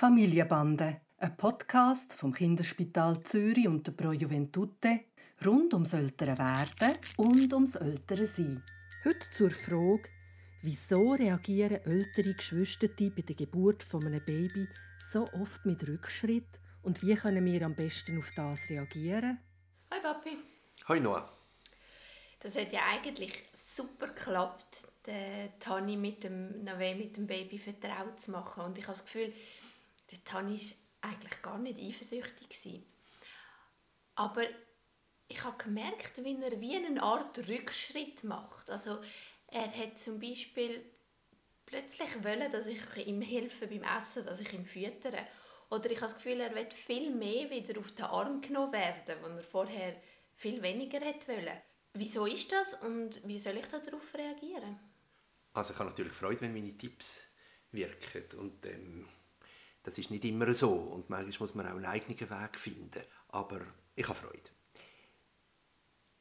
Familienbande, ein Podcast vom Kinderspital Zürich und der Pro Juventute rund ums ältere Werden und ums ältere Sein. Heute zur Frage, wieso reagieren ältere Geschwister bei der Geburt von einem Baby so oft mit Rückschritt und wie können wir am besten auf das reagieren? Hi Papi. Hi Noah. Das hat ja eigentlich super geklappt, Tani mit dem Nave mit dem Baby vertraut zu machen und ich habe das Gefühl, Tani war eigentlich gar nicht eifersüchtig. Aber ich habe gemerkt, wie er wie eine Art Rückschritt macht. Also er hat zum Beispiel plötzlich wollen, dass ich ihm helfe beim Essen, dass ich ihn füttere. Oder ich habe das Gefühl, er wird viel mehr wieder auf den Arm genommen werden, wo er vorher viel weniger wollen. Wieso ist das und wie soll ich darauf reagieren? Also ich habe natürlich Freude, wenn meine Tipps wirken und ähm, das ist nicht immer so und manchmal muss man auch einen eigenen Weg finden. Aber ich habe Freude.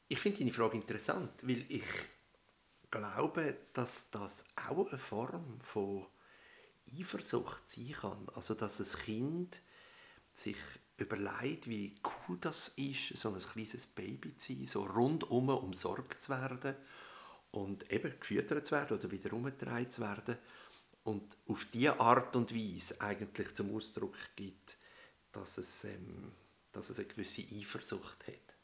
Ich finde deine Frage interessant, weil ich glaube, dass das auch eine Form von Eifersucht sein kann. Also, dass ein Kind sich überlegt, wie cool das ist, so ein kleines Baby zu sein, so rundum umsorgt zu werden und eben gefüttert zu werden oder wieder umgetragen zu werden und auf diese Art und Weise eigentlich zum Ausdruck gibt, dass es, ähm, dass es eine gewisse Eifersucht hat.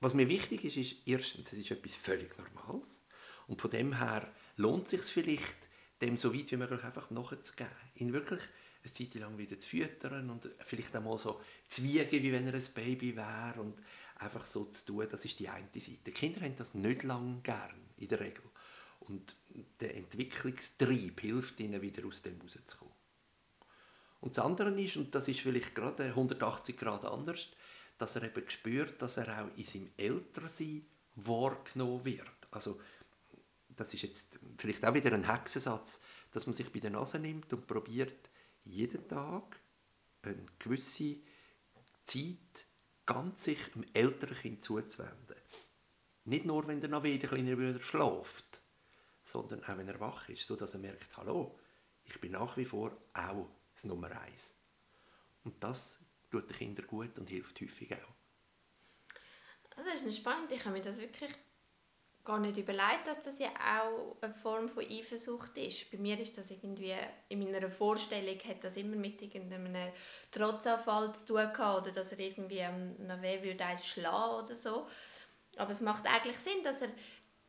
Was mir wichtig ist, ist erstens, es ist etwas völlig Normales und von dem her lohnt es sich vielleicht, dem so weit wie möglich einfach nachzugeben. Ihn wirklich eine Zeit lang wieder zu füttern und vielleicht einmal so zu wiegen, wie wenn er ein Baby wäre und einfach so zu tun, das ist die eine Seite. Die Kinder haben das nicht lange gern, in der Regel. Und der Entwicklungstrieb hilft ihnen, wieder aus dem rauszukommen. Und das andere ist, und das ist vielleicht gerade 180 Grad anders, dass er eben spürt, dass er auch in seinem Ältersein wahrgenommen wird. Also das ist jetzt vielleicht auch wieder ein Hexensatz, dass man sich bei der Nase nimmt und probiert, jeden Tag eine gewisse Zeit ganz sich dem älteren Kind zuzuwenden. Nicht nur, wenn der noch wieder kleine Bruder schläft, sondern auch, wenn er wach ist, sodass er merkt, hallo, ich bin nach wie vor auch das Nummer eins. Und das tut den Kindern gut und hilft häufig auch. Das ist spannend. Ich habe mir das wirklich gar nicht überlegt, dass das ja auch eine Form von Eifersucht ist. Bei mir ist das irgendwie, in meiner Vorstellung hat das immer mit irgendeinem Trotzanfall zu tun gehabt, oder dass er irgendwie am Nave würde eins schlagen oder so. Aber es macht eigentlich Sinn, dass er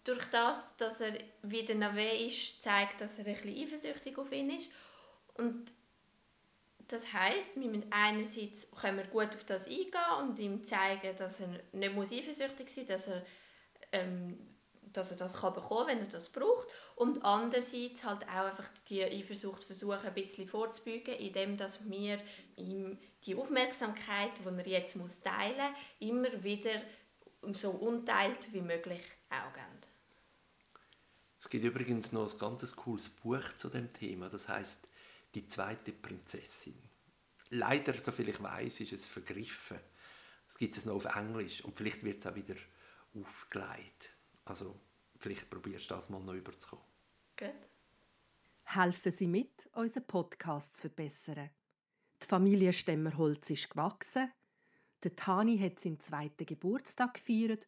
durch das, dass er wieder Nave ist, zeigt, dass er bisschen eifersüchtig auf ihn ist. Und das heißt, wir müssen einerseits können wir gut auf das eingehen und ihm zeigen, dass er nicht eifersüchtig sein muss, dass er ähm, dass er das kann bekommen wenn er das braucht. Und andererseits halt auch einfach die Eifersucht versuchen, ein bisschen vorzubeugen, indem dass wir ihm die Aufmerksamkeit, die er jetzt muss teilen muss, immer wieder so unteilt wie möglich auch geben. Es gibt übrigens noch ein ganz cooles Buch zu dem Thema, das heißt Die zweite Prinzessin. Leider, soviel ich weiß, ist es vergriffen. Es gibt es noch auf Englisch und vielleicht wird es auch wieder aufgelegt. Also vielleicht probierst du das mal noch überzukommen. Gut. Helfen Sie mit, unseren Podcast zu verbessern. Die Familie Stemmerholz ist gewachsen. Der Tani hat seinen zweiten Geburtstag gefeiert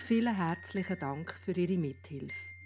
Vielen herzlichen Dank für Ihre Mithilfe.